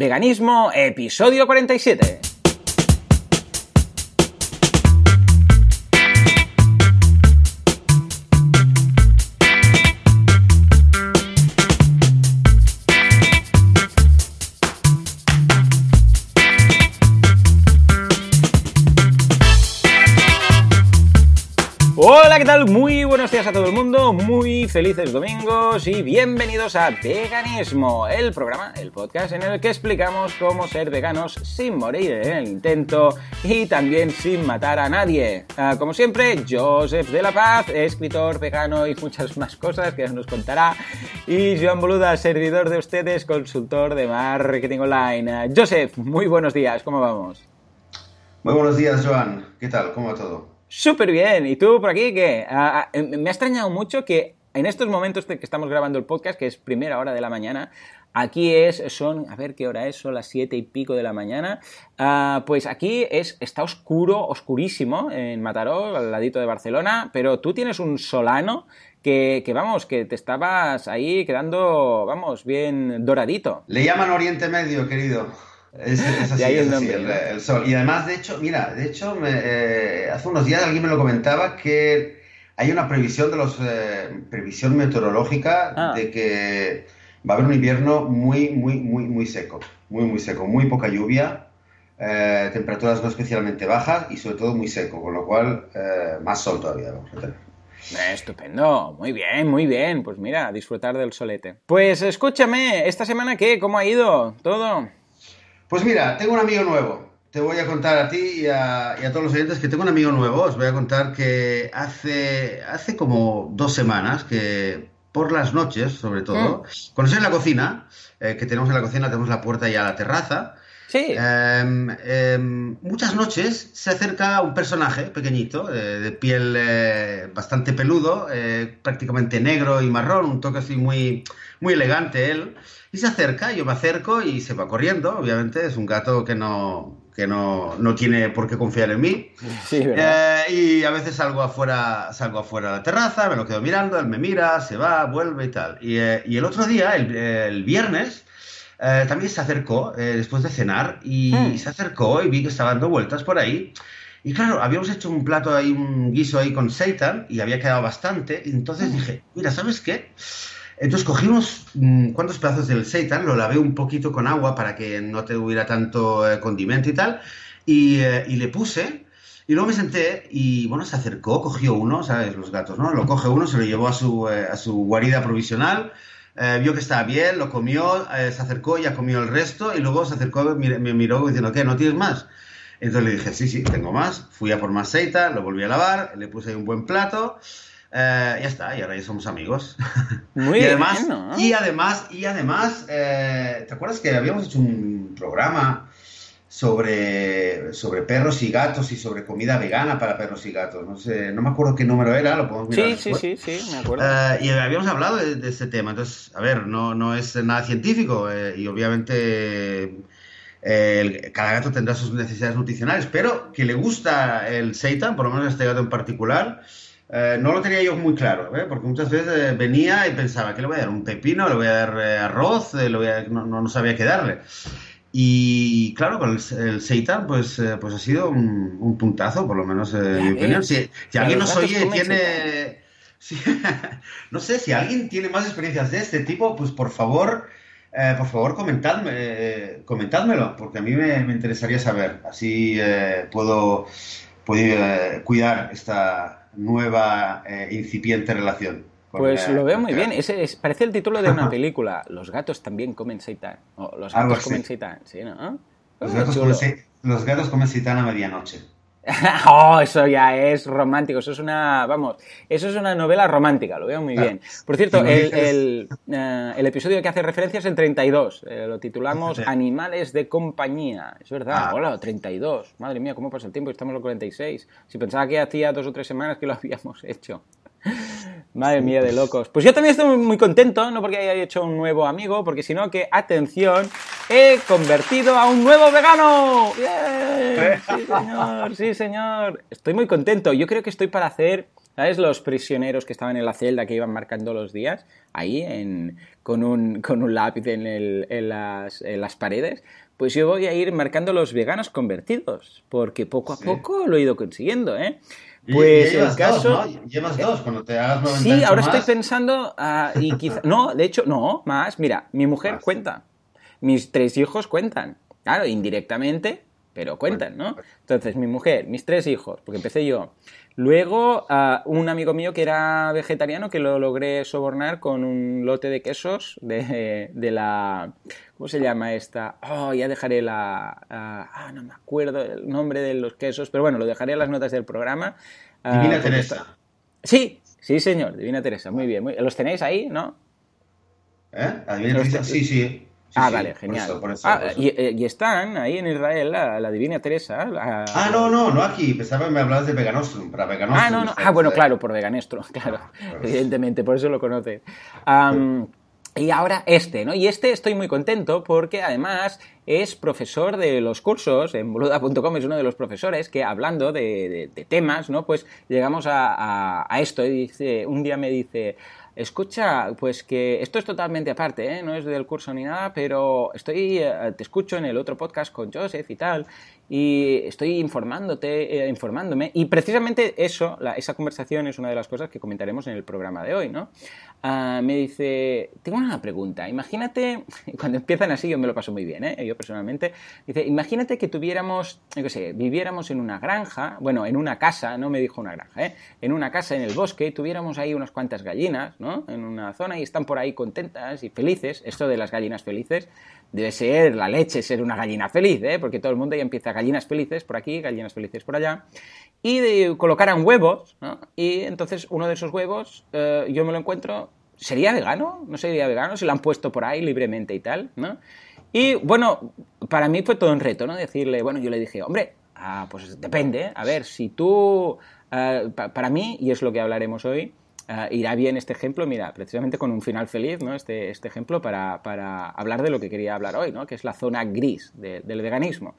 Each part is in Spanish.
Veganismo, episodio 47. Muy felices domingos y bienvenidos a Veganismo, el programa, el podcast en el que explicamos cómo ser veganos sin morir en el intento y también sin matar a nadie. Ah, como siempre, Joseph de la Paz, escritor vegano y muchas más cosas que nos contará, y Joan Boluda, servidor de ustedes, consultor de marketing online. Joseph, muy buenos días, ¿cómo vamos? Muy buenos días, Joan. ¿Qué tal? ¿Cómo va todo? Súper bien. ¿Y tú por aquí qué? Ah, ah, me ha extrañado mucho que en estos momentos que estamos grabando el podcast, que es primera hora de la mañana, aquí es, son, a ver qué hora es, son las siete y pico de la mañana, ah, pues aquí es, está oscuro, oscurísimo en Mataró, al ladito de Barcelona, pero tú tienes un solano que, vamos, que te estabas ahí quedando, vamos, bien doradito. Le llaman Oriente Medio, querido. Es, así, es así el, sol. Y además, de hecho, mira, de hecho, me, eh, hace unos días alguien me lo comentaba que hay una previsión de los eh, previsión meteorológica ah. de que va a haber un invierno muy, muy, muy, muy seco, muy, muy seco, muy poca lluvia, eh, temperaturas no especialmente bajas y sobre todo muy seco, con lo cual más sol todavía vamos a tener. Estupendo, muy bien, muy bien. Pues mira, disfrutar del solete. Pues escúchame, ¿esta semana qué? ¿Cómo ha ido todo? Pues mira, tengo un amigo nuevo. Te voy a contar a ti y a, todos los oyentes que tengo un amigo nuevo. Os voy a contar que hace, hace como dos semanas que por las noches, sobre todo, cuando estoy en la cocina, eh, que tenemos en la cocina, tenemos la puerta y a la terraza. Sí. Em, em, muchas noches se acerca un personaje pequeñito, eh, de piel eh, bastante peludo, prácticamente negro y marrón, un toque así muy, muy elegante él. Y se acerca, yo me acerco y se va corriendo, obviamente, es un gato que no, que no, no tiene por qué confiar en mí. Eh, y a veces salgo afuera, salgo afuera a la terraza, me lo quedo mirando, él me mira, se va, vuelve y tal. Y, eh, y el otro día, el, el viernes, eh, también se acercó después de cenar y hmm. se acercó y vi que estaba dando vueltas por ahí. Y claro, habíamos hecho un plato ahí, un guiso ahí con seitan y había quedado bastante. Y entonces hmm. dije, mira, ¿sabes qué? Entonces cogí unos mm, cuantos pedazos del seitan, lo lavé un poquito con agua para que no te hubiera tanto eh, condimento y tal, eh, y, le puse, y luego me senté y bueno, se acercó, cogió uno, ¿sabes? Los gatos, ¿no? Lo coge uno, se lo llevó a su, eh, a su guarida provisional, vio que estaba bien, lo comió, se acercó, ya comió el resto, y luego se acercó, me, me miró diciendo, ¿qué? ¿No tienes más? Entonces le dije, sí, sí, tengo más. Fui a por más seitan, lo volví a lavar, le puse ahí un buen plato. Eh, ya está, y ahora ya somos amigos. Muy y además, ¿no? Y además, y además eh, ¿te acuerdas que habíamos hecho un programa sobre, sobre perros y gatos y sobre comida vegana para perros y gatos? No sé, no me acuerdo qué número era, lo podemos mirar. Sí, sí, sí, sí, me acuerdo. Eh, y habíamos hablado de, de, este tema. Entonces, a ver, no, no es nada científico y obviamente. cada gato tendrá sus necesidades nutricionales, pero que le gusta el seitan, por lo menos este gato en particular, eh, no lo tenía yo muy claro, ¿eh? porque muchas veces eh, venía y pensaba, ¿qué le voy a dar? ¿Un pepino? ¿Le voy a dar arroz? Le voy a... No, no, sabía qué darle. Y claro, con el, seitan, pues, pues ha sido un, puntazo, por lo menos en mi opinión. Si, alguien nos oye tiene... no sé, si alguien tiene más experiencias de este tipo, pues por favor, por favor comentadme, comentádmelo, porque a mí me, me interesaría saber. Así puedo, puedo cuidar esta nueva eh, incipiente relación. Pues lo veo muy bien. Ese parece el título de una película. Los gatos también comen seitan. O los gatos comen seitan, ¿sí, no? Los gatos, comen, los gatos comen seitan a medianoche. oh, eso ya es romántico. Eso es una, vamos, eso es una novela romántica. Lo veo muy bien. Por cierto, el, eh, el, episodio que hace referencia es el 32. Eh, lo titulamos Animales de compañía. Es verdad. Ah. Hola, 32. Madre mía, cómo pasa el tiempo. Estamos en los 46. Si pensaba que hacía dos o tres semanas que lo habíamos hecho. Madre mía de locos. Pues yo también estoy muy contento, no porque haya hecho un nuevo amigo, porque sino que, atención, he convertido a un nuevo vegano. Sí, señor, sí, señor. Estoy muy contento. Yo creo que estoy para hacer ¿Sabes? Los prisioneros que estaban en la celda que iban marcando los días, ahí en, con, un, con un lápiz en, el, en, las, en las paredes. Pues yo voy a ir marcando los veganos convertidos, porque poco a poco lo he ido consiguiendo, ¿eh? Pues el caso. Dos, ¿no? Llevas dos cuando te hagas 90 Sí, ahora estoy pensando. Uh, y quizá... no, de hecho, no, más. Mira, mi mujer más. cuenta. Mis tres hijos cuentan. Claro, indirectamente, pero cuentan, ¿no? Entonces, mi mujer, mis tres hijos, porque empecé yo. Luego, uh, un amigo mío que era vegetariano que lo logré sobornar con un lote de quesos de, de la. ¿Cómo se llama esta? Oh, ya dejaré la. Uh, ah, no me acuerdo el nombre de los quesos, pero bueno, lo dejaré en las notas del programa. Uh, Divina Teresa. Está... Sí, sí, señor, Divina Teresa, muy bien. Muy... ¿Los tenéis ahí, no? ¿Eh? ¿La Divina Teresa? Sí, sí. Ah, sí, vale, genial. Por eso, por eso, ah, por eso. Y, y, están ahí en Israel la, la Divina Teresa. La... Ah, no, no, no aquí. Pensaba que me hablabas de Veganostrum. Para Veganostrum. Ah, no, no. Ah, bueno, claro, por Veganestro, claro. Evidentemente, por eso lo conoces. Um, y ahora este, ¿no? Y este estoy muy contento porque además es profesor de los cursos, en boluda.com es uno de los profesores que hablando de, de, de temas, ¿no? Pues llegamos a, a, a, esto y dice, un día me dice, escucha, pues que esto es totalmente aparte, ¿eh? no es del curso ni nada, pero estoy, eh, te escucho en el otro podcast con Joseph y tal, y estoy informándote, eh, informándome, y precisamente eso, la, esa conversación es una de las cosas que comentaremos en el programa de hoy, ¿no? Uh, me dice, tengo una pregunta, imagínate, cuando empiezan así yo me lo paso muy bien, ¿eh? yo personalmente, dice, imagínate que tuviéramos, yo qué sé, viviéramos en una granja, bueno, en una casa, no me dijo una granja, ¿eh? en una casa en el bosque, tuviéramos ahí unas cuantas gallinas, ¿no? En una zona y están por ahí contentas y felices, esto de las gallinas felices, debe ser la leche ser una gallina feliz, ¿eh? porque todo el mundo ya empieza gallinas felices por aquí, gallinas felices por allá, y de, colocaran huevos, ¿no? y entonces uno de esos huevos eh, yo me lo encuentro, ¿sería vegano? ¿No sería vegano? Se lo han puesto por ahí libremente y tal, ¿no? Y bueno, para mí fue todo un reto, ¿no? Decirle, bueno, yo le dije, hombre, ah, pues depende, a ver, si tú, pa para mí, y es lo que hablaremos hoy, Uh, irá bien este ejemplo, mira, precisamente con un final feliz, ¿no? Este, este ejemplo para, para, hablar de lo que quería hablar hoy, ¿no? Que es la zona gris de, del veganismo.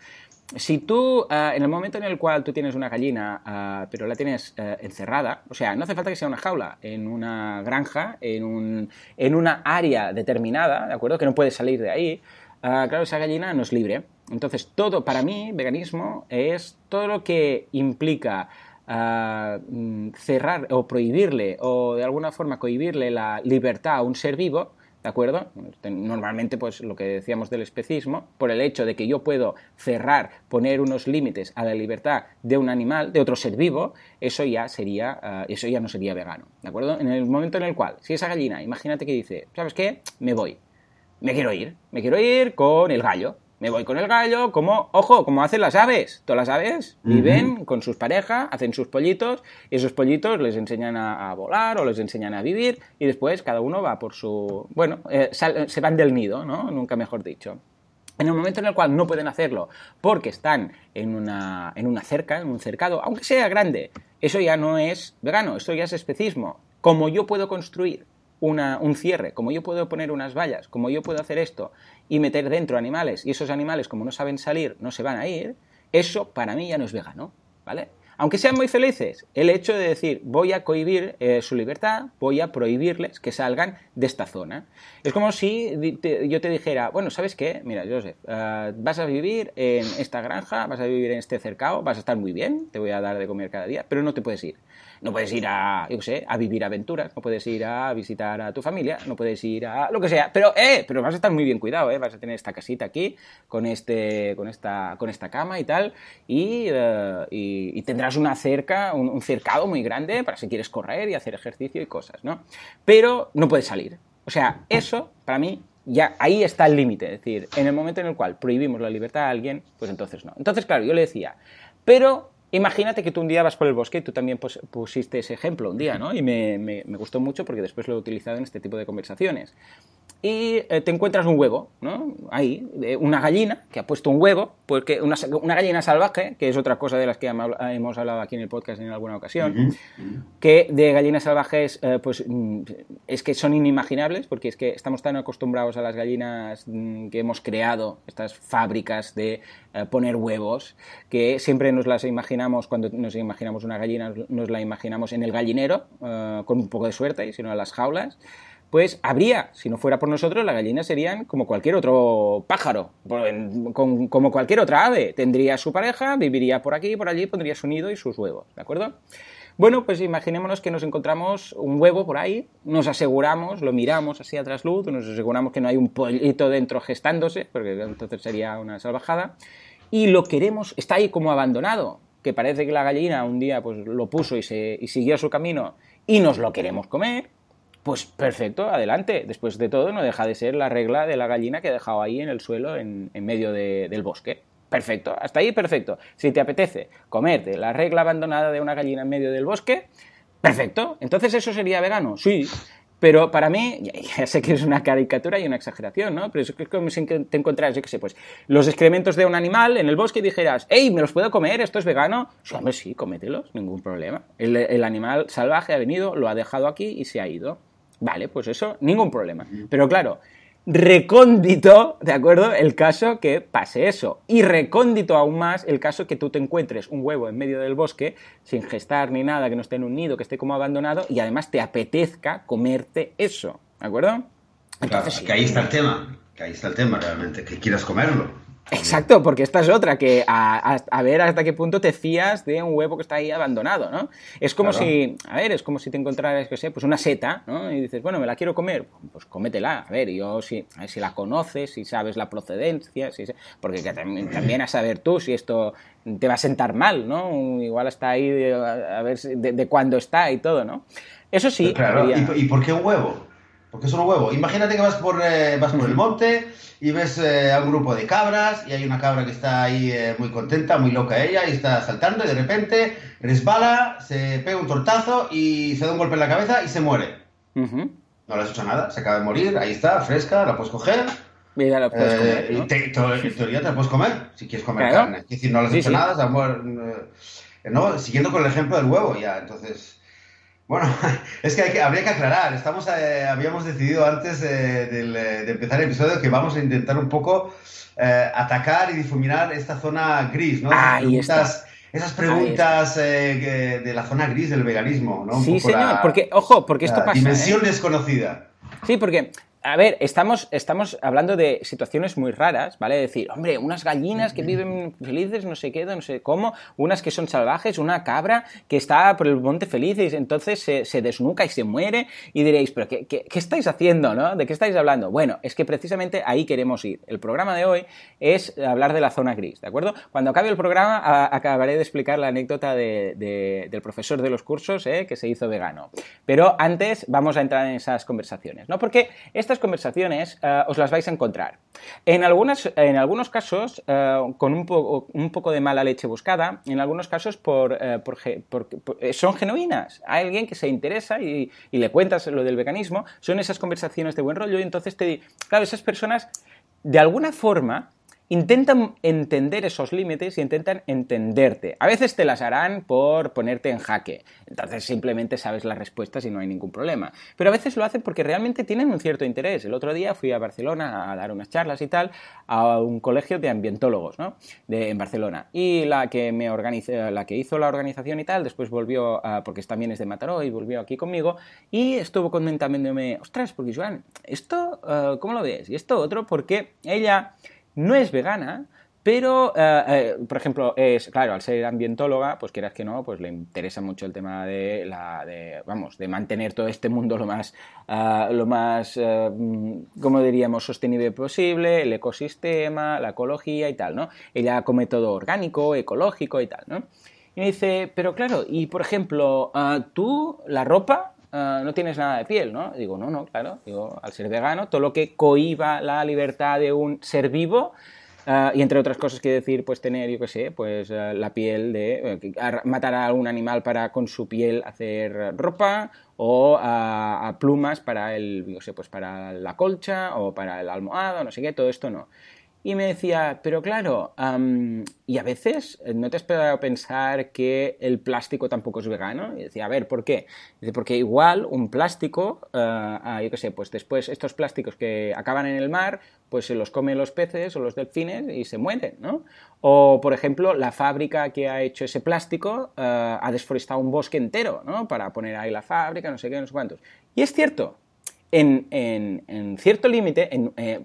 Si tú, uh, en el momento en el cual tú tienes una gallina, uh, pero la tienes encerrada, o sea, no hace falta que sea una jaula, en una granja, en, un, en una área determinada, ¿de acuerdo? Que no puedes salir de ahí, claro, esa gallina no es libre. Entonces, todo, para mí, veganismo es todo lo que implica Uh, cerrar o prohibirle o de alguna forma cohibirle la libertad a un ser vivo, ¿de acuerdo? Normalmente, pues lo que decíamos del especismo, por el hecho de que yo puedo cerrar, poner unos límites a la libertad de un animal, de otro ser vivo, eso ya sería, uh, eso ya no sería vegano, ¿de acuerdo? En el momento en el cual, si esa gallina, imagínate que dice, ¿sabes qué? Me voy, me quiero ir, me quiero ir con el gallo, me voy con el gallo, como, ojo, como hacen las aves. Todas las aves viven uh -huh. con sus parejas, hacen sus pollitos, y esos pollitos les enseñan a, a, volar o les enseñan a vivir, y después cada uno va por su. Bueno, eh, sal, se van del nido, ¿no? Nunca mejor dicho. En el momento en el cual no pueden hacerlo porque están en una, en una cerca, en un cercado, aunque sea grande, eso ya no es vegano, eso ya es especismo. Como yo puedo construir una, un cierre, como yo puedo poner unas vallas, como yo puedo hacer esto y meter dentro animales, y esos animales como no saben salir, no se van a ir, eso para mí ya no es vegano, ¿vale? Aunque sean muy felices, el hecho de decir voy a cohibir eh, su libertad, voy a prohibirles que salgan de esta zona. Es como si yo te dijera, bueno, ¿sabes qué? Mira, Joseph, uh, vas a vivir en esta granja, vas a vivir en este cercado, vas a estar muy bien, te voy a dar de comer cada día, pero no te puedes ir. No puedes ir a, yo sé, a vivir aventuras, no puedes ir a visitar a tu familia, no puedes ir a lo que sea, pero, eh, pero vas a estar muy bien cuidado, eh, vas a tener esta casita aquí, con, este, con, esta, con esta cama y tal, y, y tendrás una cerca, un, un, cercado muy grande para si quieres correr y hacer ejercicio y cosas, ¿no? Pero no puedes salir. O sea, eso, para mí, ya ahí está el límite. Es decir, en el momento en el cual prohibimos la libertad a alguien, pues entonces no. Entonces, claro, yo le decía, pero Imagínate que tú un día vas por el bosque y tú también pusiste ese ejemplo un día, ¿no? Y me, me, me, gustó mucho porque después lo he utilizado en este tipo de conversaciones. Y eh, te encuentras un huevo, ¿no? Ahí, de una gallina que ha puesto un huevo, porque una, una, gallina salvaje, que es otra cosa de las que hemos hablado aquí en el podcast en alguna ocasión, que de gallinas salvajes, eh, pues mm, es que son inimaginables, porque es que estamos tan acostumbrados a las gallinas mm, que hemos creado, estas fábricas de eh, poner huevos, que siempre nos las imaginamos, cuando nos imaginamos una gallina, nos la imaginamos en el gallinero, con un poco de suerte, y si no en las jaulas pues habría, si no fuera por nosotros, las gallinas serían como cualquier otro pájaro, como cualquier otra ave. Tendría su pareja, viviría por aquí por allí, pondría su nido y sus huevos, ¿de acuerdo? Bueno, pues imaginémonos que nos encontramos un huevo por ahí, nos aseguramos, lo miramos así a trasluz, nos aseguramos que no hay un pollito dentro gestándose, porque entonces sería una salvajada, y lo queremos, está ahí como abandonado, que parece que la gallina un día pues lo puso y, se, y siguió su camino y nos lo queremos comer, pues perfecto, adelante. Después de todo, no deja de ser la regla de la gallina que ha dejado ahí en el suelo, en, medio del bosque. Perfecto, hasta ahí perfecto. Si te apetece comerte la regla abandonada de una gallina en medio del bosque, perfecto. Entonces eso sería vegano, sí. Pero para mí, ya, sé que es una caricatura y una exageración, ¿no? Pero es como si te encontraras, yo qué sé, pues los excrementos de un animal en el bosque y dijeras, hey, ¿me los puedo comer? ¿Esto es vegano? Sí, hombre, sí, cómetelos, ningún problema. el animal salvaje ha venido, lo ha dejado aquí y se ha ido. Vale, pues eso, ningún problema. Pero claro, recóndito, ¿de acuerdo? El caso que pase eso. Y recóndito aún más el caso que tú te encuentres un huevo en medio del bosque, sin gestar ni nada, que no esté en un nido, que esté como abandonado, y además te apetezca comerte eso. ¿De acuerdo? Entonces, que ahí está el tema. Que ahí está el tema realmente, que quieras comerlo. Exacto, porque esta es otra, que a, ver hasta qué punto te fías de un huevo que está ahí abandonado, ¿no? Es como si, a ver, es como si te encontraras, que sé, pues una seta, ¿no? Y dices, bueno, me la quiero comer, pues cómetela. A ver, yo si, a ver, si la conoces, si sabes la procedencia, si, porque también, a saber tú si esto te va a sentar mal, ¿no? Igual está ahí de, a ver de, cuándo está y todo, ¿no? Eso sí. Claro, ¿Y, por qué un huevo? Porque es un huevo. Imagínate que vas por, eh, vas por el monte y ves eh, a un grupo de cabras y hay una cabra que está ahí eh, muy contenta, muy loca ella y está saltando y de repente resbala, se pega un tortazo y se da un golpe en la cabeza y se muere. No le has hecho nada, se acaba de morir, ahí está, fresca, la puedes coger. Mira, la puedes comer. Eh, en teoría te la puedes comer, si quieres comer carne. Es decir, no le has hecho nada, no, siguiendo con el ejemplo del huevo ya, entonces... Bueno, es que, habría que aclarar. Estamos, eh, habíamos decidido antes eh, de empezar el episodio que vamos a intentar un poco eh, atacar y difuminar esta zona gris, ¿no? esas preguntas de la zona gris del veganismo, ¿no? sí, señor, porque, ojo, porque esto pasa. Dimensión desconocida. Sí, porque a ver, estamos, estamos hablando de situaciones muy raras, ¿vale? Decir, hombre, unas gallinas que viven felices, no sé qué, no sé cómo, unas que son salvajes, una cabra que está por el monte feliz y entonces se, desnuca y se muere y diréis, pero qué, qué, estáis haciendo, no? ¿De qué estáis hablando? Bueno, es que precisamente ahí queremos ir. El programa de hoy es hablar de la zona gris, ¿de acuerdo? Cuando acabe el programa acabaré de explicar la anécdota del profesor de los cursos ¿eh? que se hizo vegano. Pero antes vamos a entrar en esas conversaciones, ¿no? Porque esta estas conversaciones eh, os las vais a encontrar. En, algunas, en algunos casos, eh, con un, un, poco de mala leche buscada, en algunos casos por, eh, son genuinas. Hay alguien que se interesa y, y, le cuentas lo del veganismo, son esas conversaciones de buen rollo y entonces te claro, esas personas de alguna forma intentan entender esos límites y intentan entenderte. A veces te las harán por ponerte en jaque. Entonces simplemente sabes las respuestas y no hay ningún problema. Pero a veces lo hacen porque realmente tienen un cierto interés. El otro día fui a Barcelona a dar unas charlas y tal a un colegio de ambientólogos, ¿no? De, en Barcelona. Y la que me organizó, la que hizo la organización y tal, después volvió, porque también es de Mataró y volvió aquí conmigo y estuvo comentándome, ostras, porque Joan, esto, eh, ¿cómo lo ves? Y esto otro, porque ella no es vegana, pero, eh, eh, por ejemplo, es, claro, al ser ambientóloga, pues quieras que no, pues le interesa mucho el tema de la, de, vamos, de mantener todo este mundo lo más, uh, lo más, como diríamos, sostenible posible, el ecosistema, la ecología y tal, ¿no? Ella come todo orgánico, ecológico y tal, ¿no? Y me dice, pero claro, y por ejemplo, tú, la ropa, Ah, no tienes nada de piel, ¿no? Digo, no, no, claro. Digo, al ser vegano, todo lo que cohiba la libertad de un ser vivo, Ah, y entre otras cosas quiere decir, pues tener, yo qué sé, pues ah, la piel de... Eh, matar a algún animal para con su piel hacer ropa o a, plumas para el, yo sé, pues para la colcha o para el almohado, no sé qué, todo esto no. Y me decía, pero claro, y a veces eh, no te has esperado a pensar que el plástico tampoco es vegano. Y decía, a ver, ¿por qué? Porque igual un plástico, uh, yo qué sé, pues después estos plásticos que acaban en el mar, pues se los comen los peces o los delfines y se mueren, ¿no? O, por ejemplo, la fábrica que ha hecho ese plástico eh, ha desforestado un bosque entero, ¿no? Para poner ahí la fábrica, no sé qué, no sé cuántos. Y es cierto, en, en, cierto límite,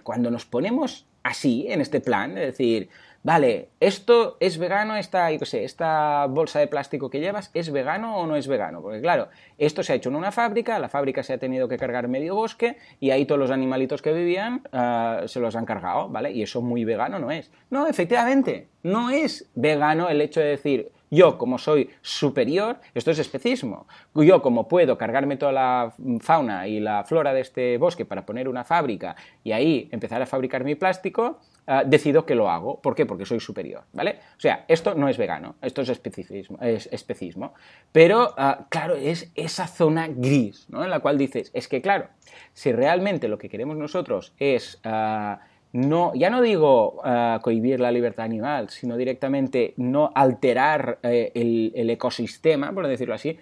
cuando nos ponemos así, en este plan, es decir, vale, esto es vegano, esta, yo sé, esta bolsa de plástico que llevas, ¿es vegano o no es vegano? Porque claro, esto se ha hecho en una fábrica, la fábrica se ha tenido que cargar medio bosque y ahí todos los animalitos que vivían ah, se los han cargado, ¿vale? Y eso muy vegano no es. No, efectivamente, no es vegano el hecho de decir, yo, como soy superior, esto es especismo. Yo, como puedo cargarme toda la fauna y la flora de este bosque para poner una fábrica y ahí empezar a fabricar mi plástico, ah, decido que lo hago. ¿Por qué? Porque soy superior, ¿vale? O sea, esto no es vegano, esto es especismo. Es especismo. Pero, ah, claro, es esa zona gris, ¿no? En la cual dices, es que, claro, si realmente lo que queremos nosotros es... Ah, no, ya no digo uh, cohibir la libertad animal, sino directamente no alterar eh, el, ecosistema, por decirlo así,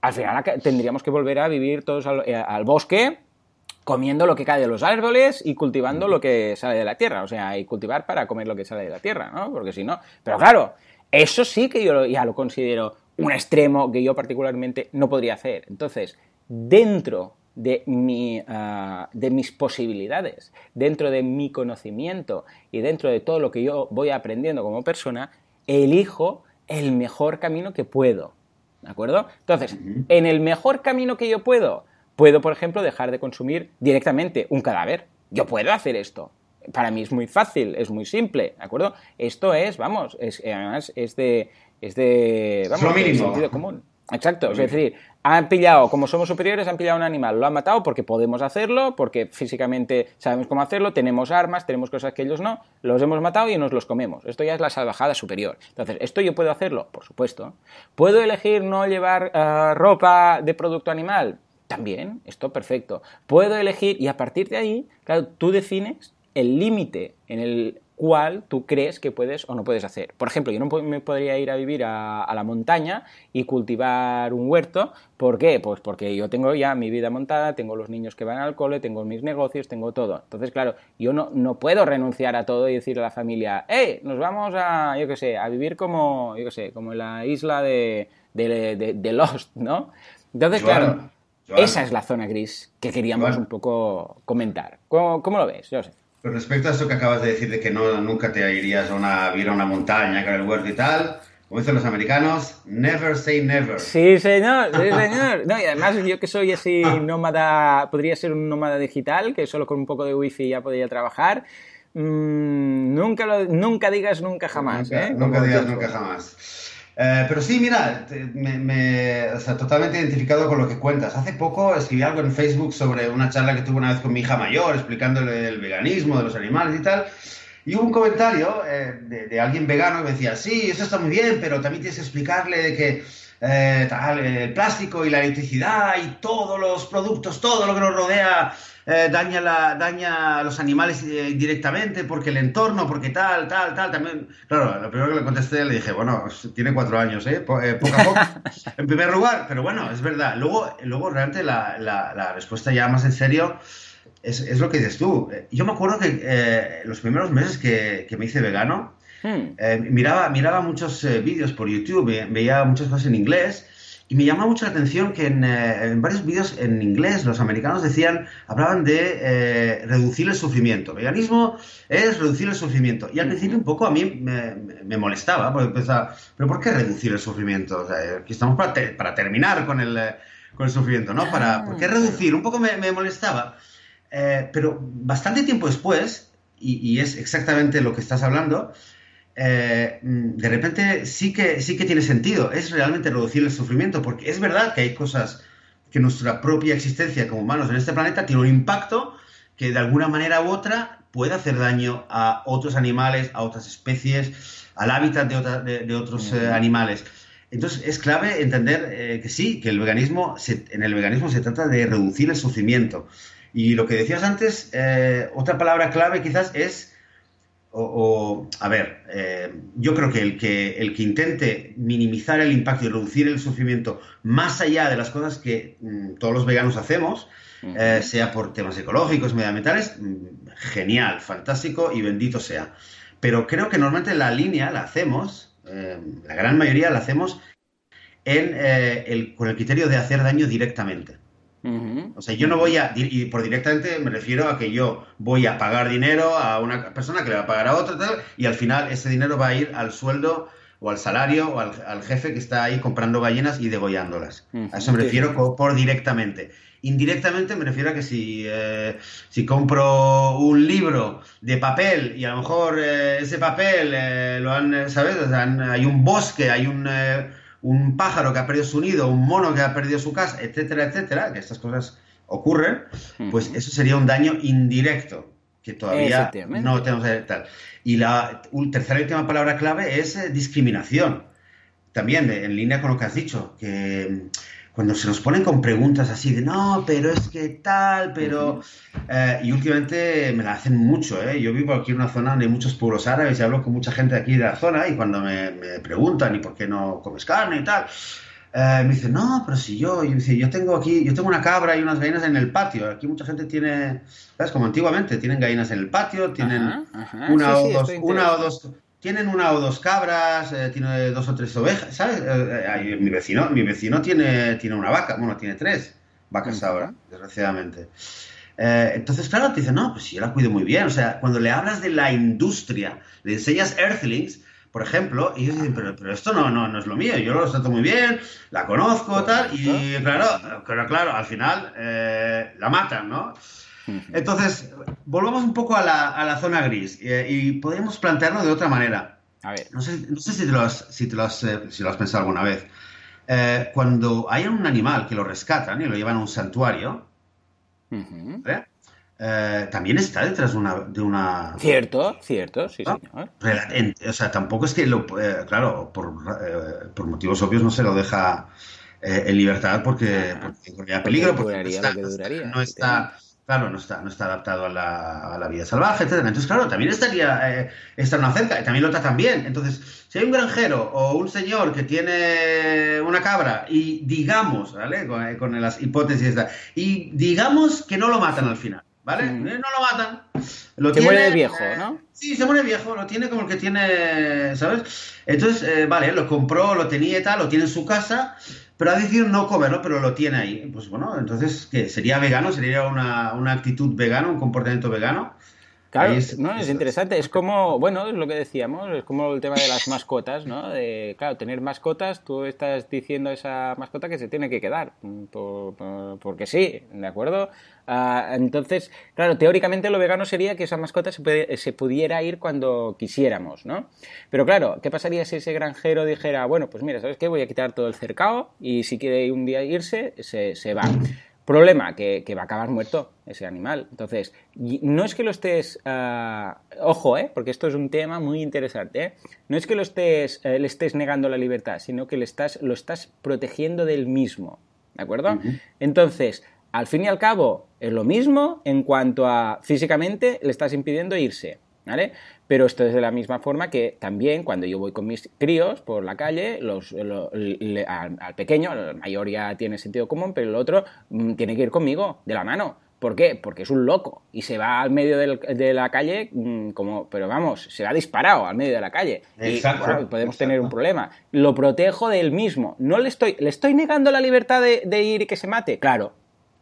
al final tendríamos que volver a vivir todos al, eh, bosque comiendo lo que cae de los árboles y cultivando lo que sale de la tierra, o sea, y cultivar para comer lo que sale de la tierra, ¿no? Porque si no, pero claro, eso sí que yo ya lo considero un extremo que yo particularmente no podría hacer. Entonces, dentro de, mi, ah, de mis posibilidades, dentro de mi conocimiento y dentro de todo lo que yo voy aprendiendo como persona, elijo el mejor camino que puedo. ¿De acuerdo? Entonces, en el mejor camino que yo puedo, puedo, por ejemplo, dejar de consumir directamente un cadáver. Yo puedo hacer esto. Para mí es muy fácil, es muy simple, ¿de acuerdo? Esto es, vamos, es, además es de, es de, vamos, sentido común. Exacto, es decir, han pillado, como somos superiores, han pillado un animal, lo han matado porque podemos hacerlo, porque físicamente sabemos cómo hacerlo, tenemos armas, tenemos cosas que ellos no, los hemos matado y nos los comemos. Esto ya es la salvajada superior. Entonces, ¿esto yo puedo hacerlo? Por supuesto. ¿Puedo elegir no llevar eh, ropa de producto animal? También, esto perfecto. Puedo elegir y a partir de ahí, claro, tú defines el límite en el cuál tú crees que puedes o no puedes hacer. Por ejemplo, yo no me podría ir a vivir a, la montaña y cultivar un huerto. ¿Por qué? Pues porque yo tengo ya mi vida montada, tengo los niños que van al cole, tengo mis negocios, tengo todo. Entonces, claro, yo no, no puedo renunciar a todo y decirle a la familia, ¡eh! Nos vamos a, yo qué sé, a vivir como, yo qué sé, como en la isla de, de, Lost, ¿no? Entonces, claro, esa es la zona gris que queríamos un poco comentar. ¿Cómo, cómo lo ves, Joseph? Respecto a eso que acabas de decir de que no, nunca te irías a, una, a ir a una montaña con el huerto y tal, como dicen los americanos, never say never. Sí, señor, sí, señor. No, y además yo que soy así nómada, podría ser un nómada digital, que solo con un poco de wifi ya podría trabajar. Mm, nunca, lo, nunca digas nunca jamás. Nunca, ¿eh? nunca digas nunca jamás. Eh, pero sí, mira, me, o sea, totalmente identificado con lo que cuentas. Hace poco escribí algo en Facebook sobre una charla que tuve una vez con mi hija mayor, explicándole el veganismo de los animales y tal. Y hubo un comentario eh, de, alguien vegano que me decía, sí, eso está muy bien, pero también tienes que explicarle que eh, tal, el plástico y la electricidad y todos los productos, todo lo que nos rodea eh, daña, la, daña a los animales eh, directamente porque el entorno, porque tal, tal, tal. También, claro, lo primero que le contesté le dije, bueno, tiene cuatro años, ¿eh? poco a poco, en primer lugar, pero bueno, es verdad. Luego, luego realmente la, la, respuesta ya más en serio es, es, lo que dices tú. Yo me acuerdo que los primeros meses que, que me hice vegano, hmm. miraba, miraba muchos vídeos por YouTube, veía muchas cosas en inglés y me llama mucho la atención que eh, en, varios vídeos en inglés los americanos decían, hablaban de eh, reducir el sufrimiento. Veganismo es reducir el sufrimiento. Y al principio un poco a mí me, molestaba, porque pensaba, ¿pero por qué reducir el sufrimiento? O sea, aquí estamos para, para terminar con el, con el sufrimiento, ¿no? Para, ¿Por qué reducir? Un poco me, molestaba. Eh, pero bastante tiempo después, y, y es exactamente lo que estás hablando, eh, de repente sí que, sí que tiene sentido, es realmente reducir el sufrimiento, porque es verdad que hay cosas que nuestra propia existencia como humanos en este planeta tiene un impacto que de alguna manera u otra puede hacer daño a otros animales, a otras especies, al hábitat de, otros eh, animales. Entonces es clave entender eh, que sí, que el veganismo, en el veganismo se trata de reducir el sufrimiento. Y lo que decías antes, otra palabra clave quizás es, o, a ver, yo creo que el, que el que intente minimizar el impacto y reducir el sufrimiento más allá de las cosas que mm, todos los veganos hacemos, sea por temas ecológicos, medioambientales, mm, genial, fantástico y bendito sea. Pero creo que normalmente la línea la hacemos, eh, la gran mayoría la hacemos en, eh, el, con el criterio de hacer daño directamente. O sea, yo no voy a, y por directamente me refiero a que yo voy a pagar dinero a una persona que le va a pagar a otra, tal, y al final ese dinero va a ir al sueldo o al salario o al, jefe que está ahí comprando gallinas y degollándolas. A eso me refiero por directamente. Indirectamente me refiero a que si, eh, si compro un libro de papel y a lo mejor eh, ese papel eh, lo han, ¿sabes? hay un bosque, hay un, un pájaro que ha perdido su nido, un mono que ha perdido su casa, etcétera, etcétera, que estas cosas ocurren, pues eso sería un daño indirecto que todavía no tenemos que tal. Y la tercera y última palabra clave es discriminación. También en línea con lo que has dicho, que cuando se nos ponen con preguntas así de no, pero es que tal, pero... Eh, y últimamente me la hacen mucho, ¿eh? Yo vivo aquí en una zona donde hay muchos pueblos árabes y hablo con mucha gente aquí de la zona y cuando me, preguntan y por qué no comes carne y tal, eh, me dicen, no, pero si yo, yo, yo tengo aquí, yo tengo una cabra y unas gallinas en el patio. Aquí mucha gente tiene, ¿sabes? Como antiguamente, tienen gallinas en el patio, tienen una, o dos, una o dos tienen una o dos cabras, eh, tiene dos o tres ovejas, ¿sabes? Eh, eh, mi vecino, mi vecino tiene, tiene una vaca, bueno, tiene tres vacas ahora, desgraciadamente. entonces, claro, te dicen, no, pues yo la cuido muy bien. O sea, cuando le hablas de la industria, le enseñas Earthlings, por ejemplo, y ellos dicen, pero, pero esto no, no, no es lo mío, yo lo trato muy bien, la conozco, tal, y claro, pero claro, al final la matan, ¿no? Entonces, volvamos un poco a la, zona gris y, podemos plantearlo de otra manera. A ver. No sé, si, te lo has, si, te lo has, eh, si lo has pensado alguna vez. Eh, cuando hay un animal que lo rescatan y lo llevan a un santuario, eh, también está detrás de una, de una... Cierto, cierto, sí, señor. o sea, tampoco es que, lo, claro, por, por, motivos obvios no se lo deja en libertad porque, porque peligro, porque, no está Claro, no está, no está adaptado a la, vida salvaje, etc. Entonces, claro, también estaría eh, una cerca, y también lo tratan bien. Entonces, si hay un granjero o un señor que tiene una cabra y digamos, ¿vale? Con, eh, las hipótesis, y digamos que no lo matan al final, ¿vale? Mm. Eh, no lo matan. Lo se muere viejo, ¿no? Sí, se muere viejo, lo tiene como el que tiene, ¿sabes? Entonces, vale, lo compró, lo tenía y tal, lo tiene en su casa pero ha decidido no comerlo, pero lo tiene ahí. Pues bueno, entonces, ¿qué? ¿Sería vegano? ¿Sería una, una actitud vegana, un comportamiento vegano? Claro, es, no, es interesante. Es como, bueno, es lo que decíamos, es como el tema de las mascotas, ¿no? De, claro, tener mascotas, tú estás diciendo a esa mascota que se tiene que quedar, porque sí, ¿de acuerdo? Ah, entonces, claro, teóricamente lo vegano sería que esa mascota se, se, pudiera ir cuando quisiéramos, ¿no? Pero claro, ¿qué pasaría si ese granjero dijera, bueno, pues mira, ¿sabes qué? Voy a quitar todo el cercado y si quiere un día irse, se, se va. Problema, que, va a acabar muerto ese animal. Entonces, no es que lo estés... Ah, ojo, ¿eh? Porque esto es un tema muy interesante, ¿eh? No es que lo estés, eh, le estés negando la libertad, sino que le estás, lo estás protegiendo del mismo. ¿De acuerdo? Entonces, al fin y al cabo, es lo mismo en cuanto a físicamente le estás impidiendo irse. ¿Vale? Pero esto es de la misma forma que también cuando yo voy con mis críos por la calle, los, al, pequeño, al mayor ya tiene sentido común, pero el otro mm, tiene que ir conmigo, de la mano. ¿Por qué? Porque es un loco y se va al medio de la calle mm, como, pero vamos, se va disparado al medio de la calle. Exacto, y podemos tener un problema. Lo protejo del mismo. No le estoy, le estoy negando la libertad de, de ir y que se mate. Claro,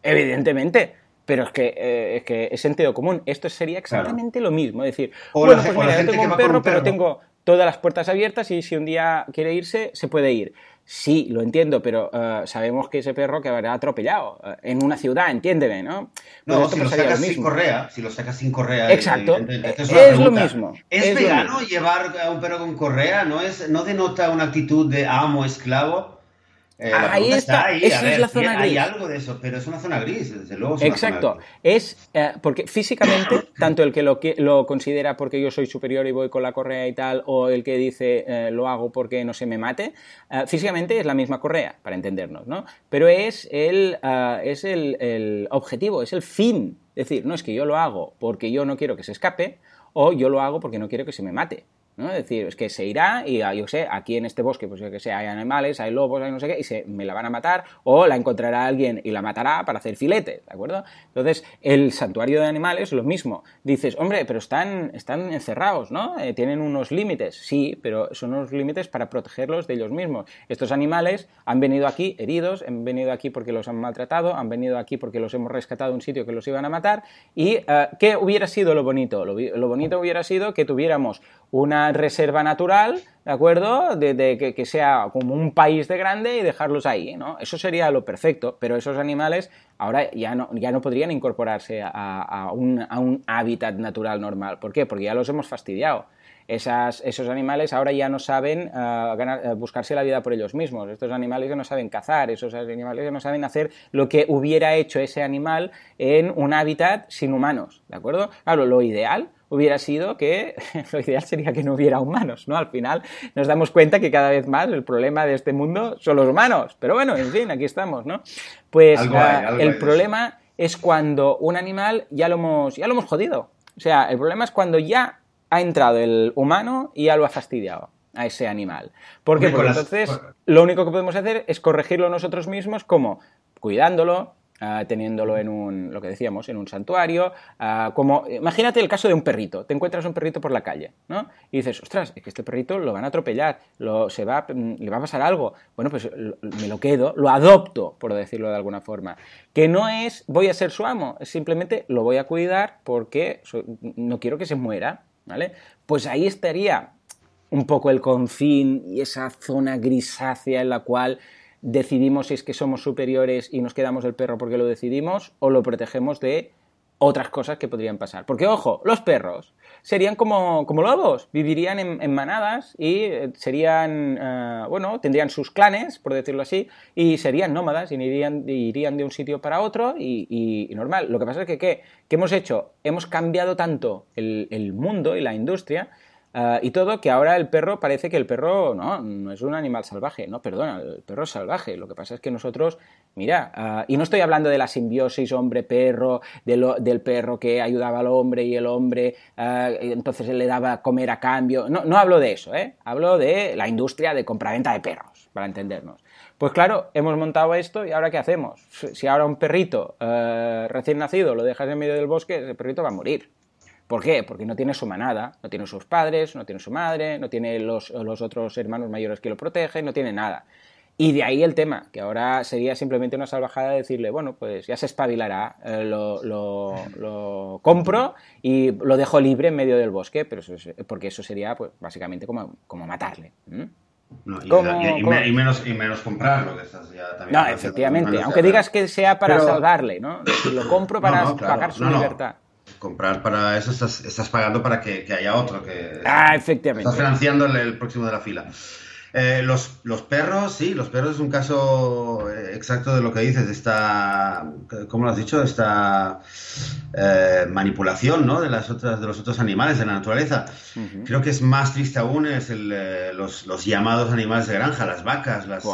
evidentemente pero es que, eh, es que es sentido común. Esto sería exactamente lo mismo. Es decir, bueno, pues mira, yo tengo un perro, pero tengo todas las puertas abiertas y si un día quiere irse, se puede ir. Sí, lo entiendo, pero eh, sabemos que ese perro quedará atropellado eh, en una ciudad, entiéndeme, ¿no? Pues no, si lo sacas sin correa, si lo sacas sin correa. Exacto, es, lo mismo. ¿Es, vegano llevar a un perro con correa? ¿No, es, ¿No denota una actitud de amo, esclavo? Eh, ahí está, esa es la zona gris. Hay algo de eso, pero es una zona gris, desde luego. Exacto, es eh, porque físicamente, tanto el que lo, lo, considera porque yo soy superior y voy con la correa y tal, o el que dice eh, lo hago porque no se me mate, físicamente es la misma correa, para entendernos, ¿no? Pero es, el, es el, el objetivo, es el fin. Es decir, no es que yo lo hago porque yo no quiero que se escape, o yo lo hago porque no quiero que se me mate. ¿No? Es decir, es que se irá y, ah, yo sé, aquí en este bosque, pues yo que sé, hay animales, hay lobos, hay no sé qué, y se, me la van a matar, o la encontrará alguien y la matará para hacer filetes, ¿de acuerdo? Entonces, el santuario de animales, lo mismo. Dices, hombre, pero están, están encerrados, ¿no? Eh, tienen unos límites, sí, pero son unos límites para protegerlos de ellos mismos. Estos animales han venido aquí heridos, han venido aquí porque los han maltratado, han venido aquí porque los hemos rescatado de un sitio que los iban a matar, y eh, ¿qué hubiera sido lo bonito? lo bonito hubiera sido que tuviéramos una reserva natural, ¿de acuerdo? De, que, sea como un país de grande y dejarlos ahí, ¿no? Eso sería lo perfecto, pero esos animales ahora ya no, ya no podrían incorporarse a, un, hábitat natural normal. ¿Por qué? Porque ya los hemos fastidiado. Esos animales ahora ya no saben ah, ah, buscarse la vida por ellos mismos. Estos animales ya no saben cazar, esos animales ya no saben hacer lo que hubiera hecho ese animal en un hábitat sin humanos, ¿de acuerdo? Claro, lo ideal hubiera sido que lo ideal sería que no hubiera humanos, ¿no? Al final nos damos cuenta que cada vez más el problema de este mundo son los humanos. Pero bueno, en fin, aquí estamos, ¿no? Pues ah, el problema es cuando un animal ya lo hemos, ya lo hemos jodido. O sea, el problema es cuando ya ha entrado el humano y ya lo ha fastidiado a ese animal. ¿Por qué? Porque entonces lo único que podemos hacer es corregirlo nosotros mismos como cuidándolo, Ah, teniéndolo en un, lo que decíamos, en un santuario, ah, como, imagínate el caso de un perrito, te encuentras un perrito por la calle, ¿no? Y dices, ostras, es que este perrito lo van a atropellar, lo, se va, mm, le va a pasar algo, bueno, pues me lo quedo, lo adopto, por decirlo de alguna forma, que no es voy a ser su amo, es simplemente lo voy a cuidar porque no quiero que se muera, ¿vale? Pues ahí estaría un poco el confín y esa zona grisácea en la cual decidimos si es que somos superiores y nos quedamos el perro porque lo decidimos o lo protegemos de otras cosas que podrían pasar. Porque, ojo, los perros serían como, como lobos, vivirían en, manadas y eh, serían, eh, bueno, tendrían sus clanes, por decirlo así, y serían nómadas y irían, irían de un sitio para otro y, normal. Lo que pasa es que, ¿qué? ¿qué hemos hecho? Hemos cambiado tanto el, el mundo y la industria Ah, y todo que ahora el perro parece que el perro no, es un animal salvaje, no, perdona, el perro es salvaje. Lo que pasa es que nosotros, mira, ah, y no estoy hablando de la simbiosis hombre-perro, del perro que ayudaba al hombre y el hombre uh, entonces le daba comer a cambio, no, no hablo de eso, ¿eh? hablo de la industria de compraventa de perros, para entendernos. Pues claro, hemos montado esto y ahora ¿qué hacemos? Si ahora un perrito recién nacido lo dejas en medio del bosque, ese perrito va a morir. ¿Por qué? Porque no tiene su manada, no tiene sus padres, no tiene su madre, no tiene los, otros hermanos mayores que lo protegen, no tiene nada. Y de ahí el tema, que ahora sería simplemente una salvajada decirle, bueno, pues ya se espabilará, eh, lo, compro y lo dejo libre en medio del bosque, pero porque eso sería pues básicamente como, como matarle. y, menos, y menos comprarlo, que estás ya también... No, efectivamente, aunque digas que sea para salvarle, ¿no? Lo compro para pagar su libertad comprar para eso estás, estás pagando para que, haya otro que ah, efectivamente. estás financiando el, próximo de la fila. Eh, los, los, perros, sí, los perros es un caso eh, exacto de lo que dices, esta, ¿cómo lo has dicho? Esta eh, manipulación ¿no? de, las otras, de los otros animales de la naturaleza. Creo que es más triste aún es el, los, los, llamados animales de granja, las vacas las,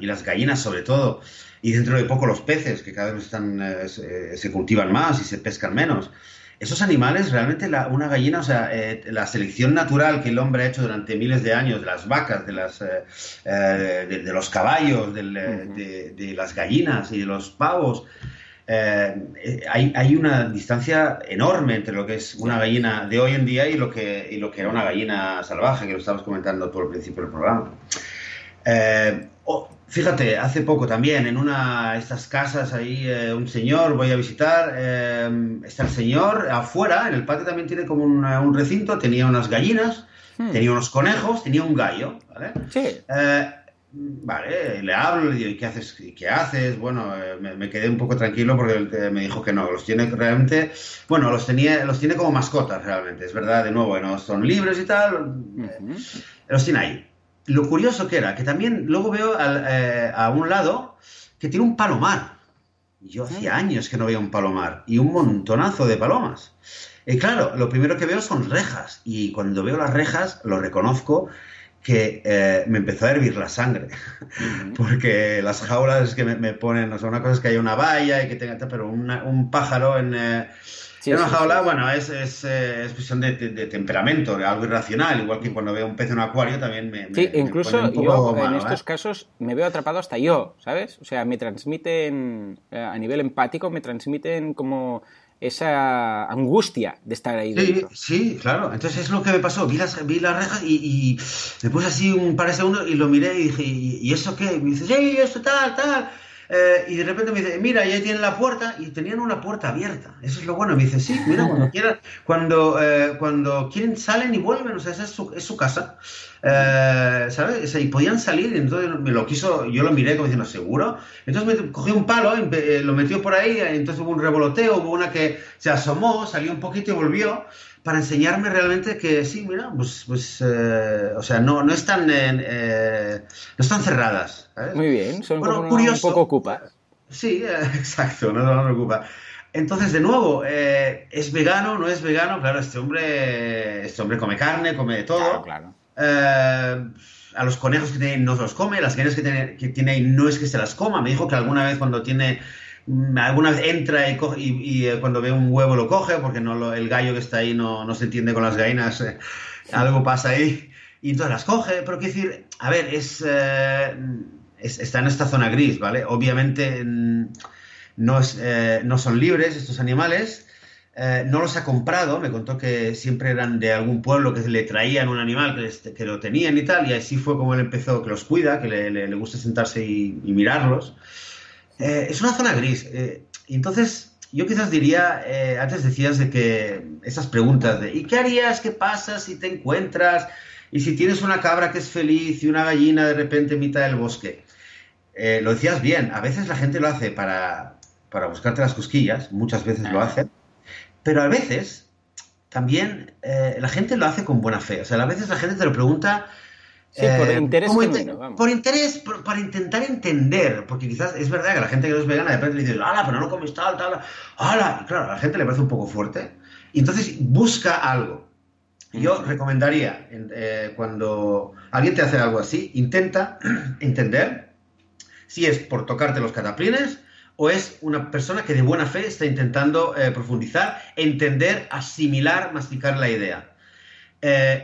y las gallinas sobre todo, y dentro de poco los peces, que cada vez están, se cultivan más y se pescan menos esos animales, realmente una gallina, o sea, eh, la selección natural que el hombre ha hecho durante miles de años de las vacas, de, las, eh, eh, de, los caballos, de, las gallinas y de los pavos, hay, hay, una distancia enorme entre lo que es una gallina de hoy en día y lo que, y lo que era una gallina salvaje, que lo estabas comentando tú al principio del programa. Fíjate, hace poco también en una de estas casas ahí, eh, un señor, voy a visitar, eh, está el señor afuera, en el patio también tiene como un, un recinto, tenía unas gallinas, hmm. tenía unos conejos, tenía un gallo, ¿vale? Sí. Eh, vale, le hablo, le digo, ¿y qué haces? qué haces? Bueno, me, quedé un poco tranquilo porque me dijo que no, los tiene realmente, bueno, los, tenía, los tiene como mascotas realmente, es verdad, de nuevo, no son libres y tal, los tiene ahí. Lo curioso que era, que también luego veo eh, a un lado que tiene un palomar. Yo hacía años que no veía un palomar y un montonazo de palomas. Y claro, lo primero que veo son rejas y cuando veo las rejas lo reconozco que eh, me empezó a hervir la sangre. Porque las jaulas que me, ponen, o sea, una cosa es que haya una valla y que tenga, pero un pájaro en, eh, una jaula, bueno, es, es, eh, cuestión de, temperamento, de algo irracional, igual que cuando veo un pez en un acuario también me... Sí, incluso yo en estos casos me veo atrapado hasta yo, ¿sabes? O sea, me transmiten, a nivel empático, me transmiten como esa angustia de estar ahí dentro. Sí, claro. Entonces es lo que me pasó. Vi, las, vi la reja y, y, me puse así un par de segundos y lo miré y dije, ¿y, eso qué? Y me dice, sí, esto tal, tal. Eh, y de repente me dice, mira, ya tienen la puerta y tenían una puerta abierta. Eso es lo bueno. Me dice, sí, mira, cuando quieran, cuando, eh, cuando quieren salen y vuelven, o sea, esa es su, es su casa. Eh, ¿Sabes? y podían salir, y entonces me lo quiso, yo lo miré como diciendo, ¿seguro? Entonces me cogí un palo, lo metió por ahí, entonces hubo un revoloteo, hubo una que se asomó, salió un poquito y volvió para enseñarme realmente que sí, mira, pues, pues eh, o sea, no, no, están, eh, no están cerradas. Muy bien, son bueno, un poco ocupa. Sí, exacto, no, no me ocupa. Entonces, de nuevo, eh, ¿es vegano? ¿No es vegano? Claro, este hombre, este hombre come carne, come de todo. Claro, a los conejos que tiene no los come, las gallinas que tiene, que tiene no es que se las coma. Me dijo que alguna vez cuando tiene alguna vez entra y, y, eh, cuando ve un huevo lo coge, porque no el gallo que está ahí no, no se entiende con las gallinas, eh, algo pasa ahí, y entonces las coge, pero quiero decir, a ver, eh, es, está en esta zona gris, ¿vale? Obviamente mm, no, es, no son libres estos animales, no los ha comprado, me contó que siempre eran de algún pueblo que le traían un animal que, que lo tenían y tal, y así fue como él empezó, que los cuida, que le, le, gusta sentarse y, y mirarlos. Eh, es una zona gris. Eh, entonces, yo quizás diría, eh, antes decías de que esas preguntas de ¿y qué harías? ¿Qué pasa si te encuentras? Y si tienes una cabra que es feliz y una gallina de repente en mitad del bosque. lo decías bien, a veces la gente lo hace para, para buscarte las cosquillas, muchas veces lo hace, pero a veces también la gente lo hace con buena fe. O sea, a veces la gente te lo pregunta Sí, por eh, interés Por interés, para intentar entender, porque quizás es verdad que la gente que no es vegana de repente le dice, ¡hala, pero no comes tal, tal! ¡hala! Y claro, a la gente le parece un poco fuerte. Y entonces busca algo. Yo recomendaría, eh, cuando alguien te hace algo así, intenta entender si es por tocarte los cataplines o es una persona que de buena fe está intentando eh, profundizar, entender, asimilar, masticar la idea.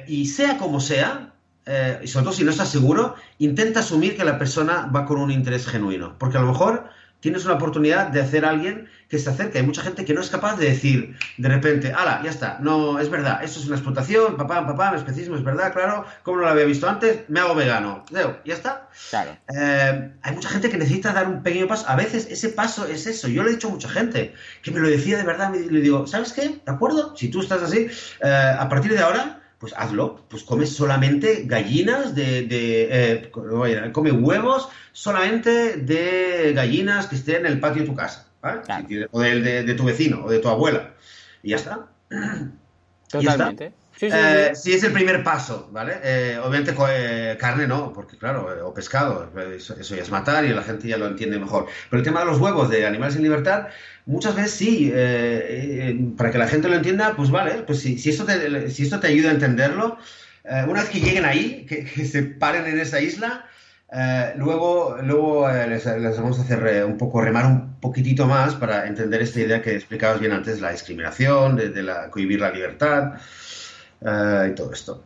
y sea como sea, eh, y sobre todo si no estás seguro, intenta asumir que la persona va con un interés genuino. Porque a lo mejor tienes una oportunidad de hacer a alguien que se acerque. Hay mucha gente que no es capaz de decir de repente, ala, ya está, no, es verdad, esto es una explotación, papá, papá, especismo, es verdad, claro, como no lo había visto antes, me hago vegano. ya está. Claro. Eh, hay mucha gente que necesita dar un pequeño paso. A veces ese paso es eso. Yo le he dicho a mucha gente que me lo decía de verdad. Le digo, ¿sabes qué? ¿De acuerdo? Si tú estás así, eh, a partir de ahora pues hazlo, pues comes solamente gallinas de, eh, come huevos solamente de gallinas que estén en el patio de tu casa, ¿vale? o de, tu vecino o de tu abuela. Y ya está. Totalmente. Eh, sí, es el primer paso, ¿vale? Eh, obviamente eh, carne no, porque claro, o pescado, eso, ya es matar y la gente ya lo entiende mejor. Pero el tema de los huevos de animales en libertad, muchas veces sí, para que la gente lo entienda, pues vale, pues si, si, esto, te, si esto te ayuda a entenderlo, una vez que lleguen ahí, que, se paren en esa isla, luego, luego les, vamos a hacer un poco, remar un poquitito más para entender esta idea que explicabas bien antes, la discriminación, de, de la, cohibir la libertad. Eh, y todo esto.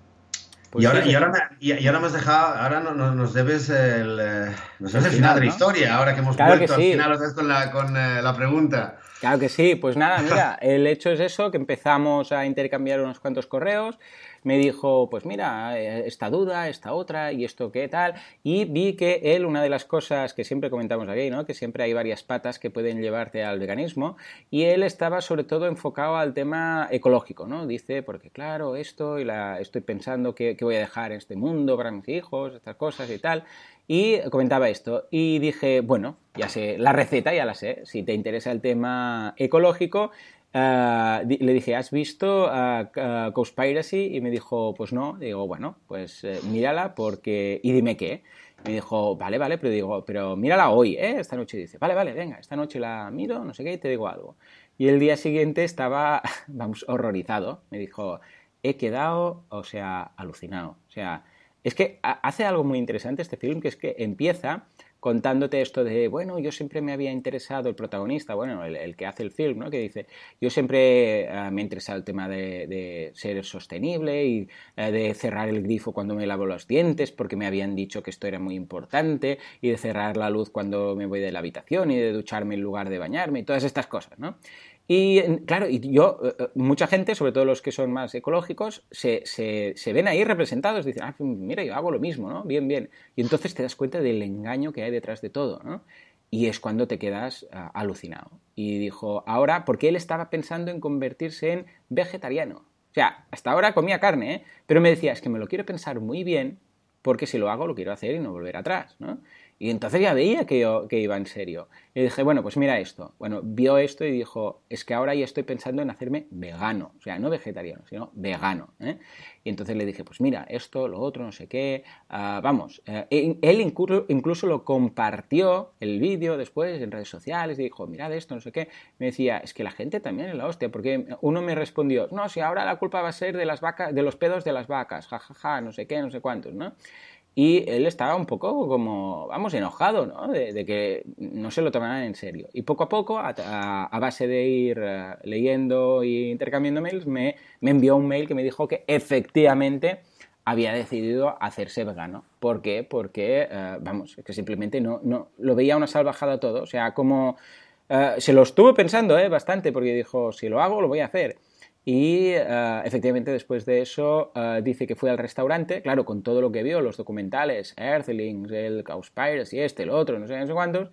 Pues y, ahora, y, ahora, y, ahora, me has dejado, ahora nos debes el, eh, nos debes el final, de la historia, ahora que hemos vuelto al final con, la, con eh, la pregunta. Claro que sí, pues nada, mira, el hecho es eso, que empezamos a intercambiar unos cuantos correos, me dijo, pues mira, eh, esta duda, esta otra, y esto qué tal, y vi que él, una de las cosas que siempre comentamos aquí, ¿no? que siempre hay varias patas que pueden llevarte al veganismo, y él estaba sobre todo enfocado al tema ecológico, ¿no? Dice, porque claro, esto, y la, estoy pensando qué, voy a dejar en este mundo para mis hijos, estas cosas y tal, y comentaba esto, y dije, bueno, ya sé, la receta ya la sé, si te interesa el tema ecológico, eh, le dije, ¿has visto uh, Conspiracy? Y me dijo, pues no. digo, bueno, pues mírala porque... Y dime qué. Me dijo, vale, vale, pero digo, pero mírala hoy, ¿eh? Esta noche. dice, vale, vale, venga, esta noche la miro, no sé qué, y te digo algo. Y el día siguiente estaba, vamos, horrorizado. Me dijo, he quedado, o sea, alucinado. O sea, es que hace algo muy interesante este film, que es que empieza contándote esto de, bueno, yo siempre me había interesado, el protagonista, bueno, el, que hace el film, ¿no? Que dice, yo siempre eh, me ha interesado el tema de, ser sostenible y eh, de cerrar el grifo cuando me lavo los dientes, porque me habían dicho que esto era muy importante, y de cerrar la luz cuando me voy de la habitación y de ducharme en lugar de bañarme, y todas estas cosas, ¿no? Y claro, y yo, eh, eh, mucha gente, sobre todo los que son más ecológicos, se, se, ven ahí representados, dicen, ah, mira, yo hago lo mismo, ¿no? Bien, bien. Y entonces te das cuenta del engaño que hay detrás de todo, ¿no? Y es cuando te quedas ah, alucinado. Y dijo, ahora, porque él estaba pensando en convertirse en vegetariano. O sea, hasta ahora comía carne, ¿eh? Pero me decía, es que me lo quiero pensar muy bien, porque si lo hago, lo quiero hacer y no volver atrás, ¿no? Y entonces ya veía que, yo, que iba en serio. Y dije, bueno, pues mira esto. Bueno, vio esto y dijo, es que ahora ya estoy pensando en hacerme vegano. O sea, no vegetariano, sino vegano. ¿eh? Y entonces le dije, pues mira, esto, lo otro, no sé qué. Ah, vamos, eh, él incluso, incluso, lo compartió el vídeo después en redes sociales. Y dijo, mirad esto, no sé qué. Me decía, es que la gente también es la hostia. Porque uno me respondió, no, si ahora la culpa va a ser de las vacas, de los pedos de las vacas. Ja, ja, ja, no sé qué, no sé cuántos, ¿no? Y él estaba un poco como, vamos, enojado, ¿no? De, que no se lo tomaran en serio. Y poco a poco, a, base de ir eh, leyendo e intercambiando mails, me, me, envió un mail que me dijo que efectivamente había decidido hacerse vegano. ¿Por qué? Porque, uh, vamos, que simplemente no, no, lo veía una salvajada todo. O sea, como... Uh, se lo estuvo pensando ¿eh? bastante porque dijo, si lo hago, lo voy a hacer. Y eh, efectivamente después de eso eh, dice que fue al restaurante, claro, con todo lo que vio, los documentales, Earthlings, el y este, el otro, no sé, no sé cuántos,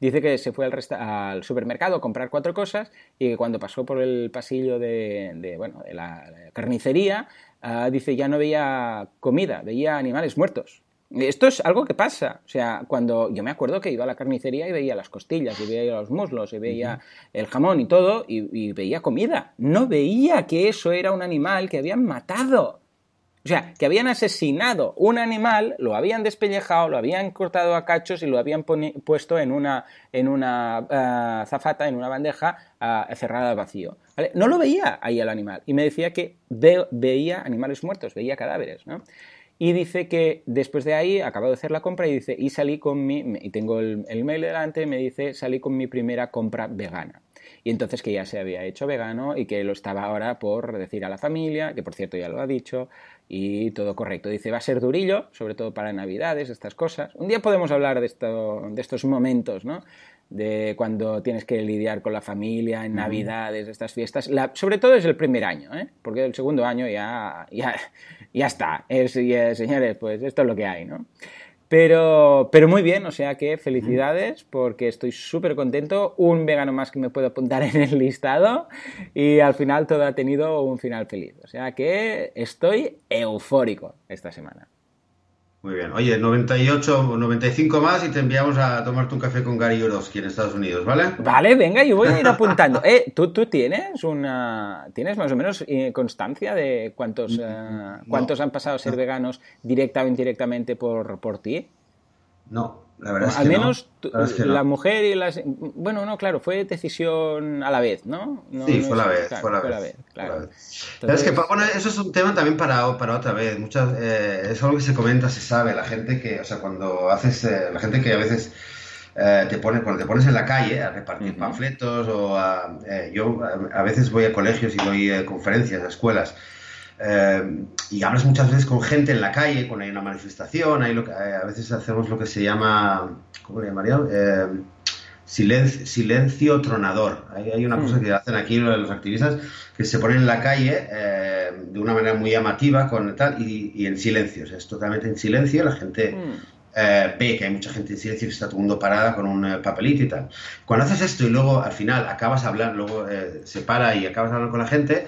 dice que se fue al, supermercado a comprar cuatro cosas y que cuando pasó por el pasillo de, bueno, de la carnicería, eh, dice ya no veía comida, veía animales muertos. Esto es algo que pasa. O sea, cuando yo me acuerdo que iba a la carnicería y veía las costillas, y veía los muslos, y veía el jamón y todo, y, veía comida. No veía que eso era un animal que habían matado. O sea, que habían asesinado un animal, lo habían despellejado, lo habían cortado a cachos y lo habían puesto en una, en una eh, zafata, en una bandeja uh, cerrada al vacío. No lo veía ahí el animal. Y me decía que veía animales muertos, veía cadáveres, ¿no? Y dice que después de ahí, acabo de hacer la compra y dice, y salí con mi, y tengo el, el mail delante, me dice, salí con mi primera compra vegana. Y entonces que ya se había hecho vegano y que lo estaba ahora por decir a la familia, que por cierto ya lo ha dicho, y todo correcto. Dice, va a ser durillo, sobre todo para Navidades, estas cosas. Un día podemos hablar de, esto, de estos momentos, ¿no? De cuando tienes que lidiar con la familia en Navidades, estas fiestas. sobre todo es el primer año, ¿eh? porque el segundo año ya, ya, ya está. Es, señores, pues esto es lo que hay, ¿no? Pero, pero muy bien, o sea que felicidades porque estoy súper contento. Un vegano más que me puedo apuntar en el listado y al final todo ha tenido un final feliz. O sea que estoy eufórico esta semana. Muy bien. Oye, 98 o 95 más y te enviamos a tomarte un café con Gary Yourofsky en Estados Unidos, ¿vale? Vale, venga, yo voy a ir apuntando. eh, ¿tú, ¿tú, tienes una tienes más o menos eh, constancia de cuántos, eh, cuántos han pasado a ser veganos directa o indirectamente por, por ti? No, la verdad es Al menos la, mujer y las... Bueno, no, claro, fue decisión a la vez, ¿no? sí, fue, la vez, fue, la vez, claro. que, bueno, eso es un tema también para, para otra vez. Muchas, eh, es algo que se comenta, se sabe. La gente que, o sea, cuando haces... Eh, la gente que a veces... Eh, te pones, cuando te pones en la calle a repartir panfletos o a, yo a, veces voy a colegios y doy conferencias a escuelas eh, y hablas muchas veces con gente en la calle, cuando hay una manifestación, hay lo que, eh, a veces hacemos lo que se llama, ¿cómo le llamaría? Eh, silencio, silencio, tronador. Hay, hay una cosa hmm. que hacen aquí los activistas que se ponen en la calle de una manera muy llamativa con tal y, y en silencio, es totalmente en silencio, la gente hmm. ve que hay mucha gente en silencio que está todo el mundo parada con un papelito y tal. Cuando haces esto y luego al final acabas hablando, luego se para y acabas hablando con la gente,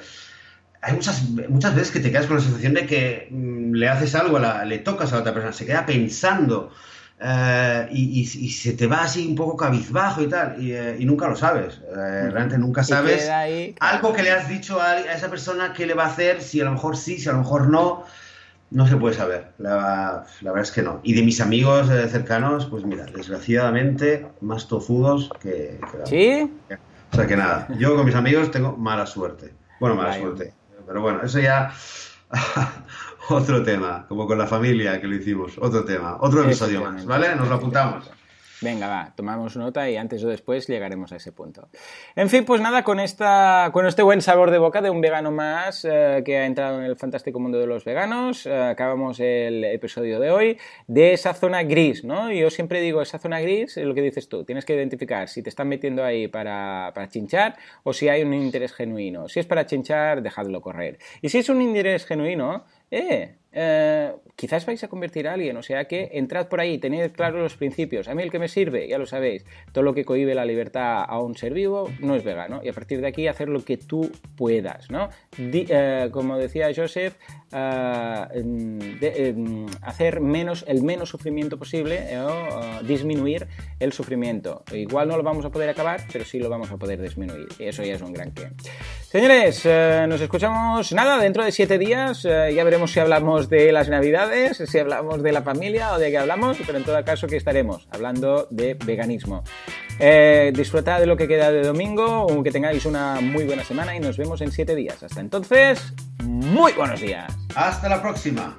hay muchas, muchas veces que te quedas con la sensación de que mm, le haces algo, le tocas a la otra persona, se queda pensando eh, y, se te va así un poco cabizbajo y tal, y, eh, nunca lo sabes. Eh, realmente nunca sabes algo que le has dicho a, esa persona que le va a hacer, si a lo mejor sí, si a lo mejor no, no se puede saber. La, verdad es que no. Y de mis amigos cercanos, pues mira, desgraciadamente, más tozudos que... ¿Sí? O sea que nada, yo con mis amigos tengo mala suerte. Bueno, mala suerte. Pero bueno, eso ya otro tema, como con la familia que lo hicimos, otro tema, otro episodio más, ¿vale? Nos lo apuntamos. Venga, va, tomamos nota y antes o después llegaremos a ese punto. En fin, pues nada, con, esta, con este buen sabor de boca de un vegano más eh, que ha entrado en el fantástico mundo de los veganos, eh, acabamos el episodio de hoy de esa zona gris, ¿no? Yo siempre digo, esa zona gris es lo que dices tú, tienes que identificar si te están metiendo ahí para, para chinchar o si hay un interés genuino. Si es para chinchar, dejadlo correr. Y si es un interés genuino, eh, eh, quizás vais a convertir a alguien, o sea que entrad por ahí, tened claros los principios. A mí el que me sirve, ya lo sabéis, todo lo que cohibe la libertad a un ser vivo no es vegano. Y a partir de aquí hacer lo que tú puedas, ¿no? Eh, como decía Joseph, eh, hacer menos, el menos sufrimiento posible disminuir el sufrimiento. Igual no lo vamos a poder acabar, pero sí lo vamos a poder disminuir. Eso ya es un gran qué. Señores, nos escuchamos nada dentro de siete días. ya veremos si hablamos de las navidades, si hablamos de la familia o de qué hablamos, pero en todo caso que estaremos hablando de veganismo. Eh, disfrutad de lo que queda de domingo, que tengáis una muy buena semana y nos vemos en siete días. Hasta entonces, muy buenos días. Hasta la próxima.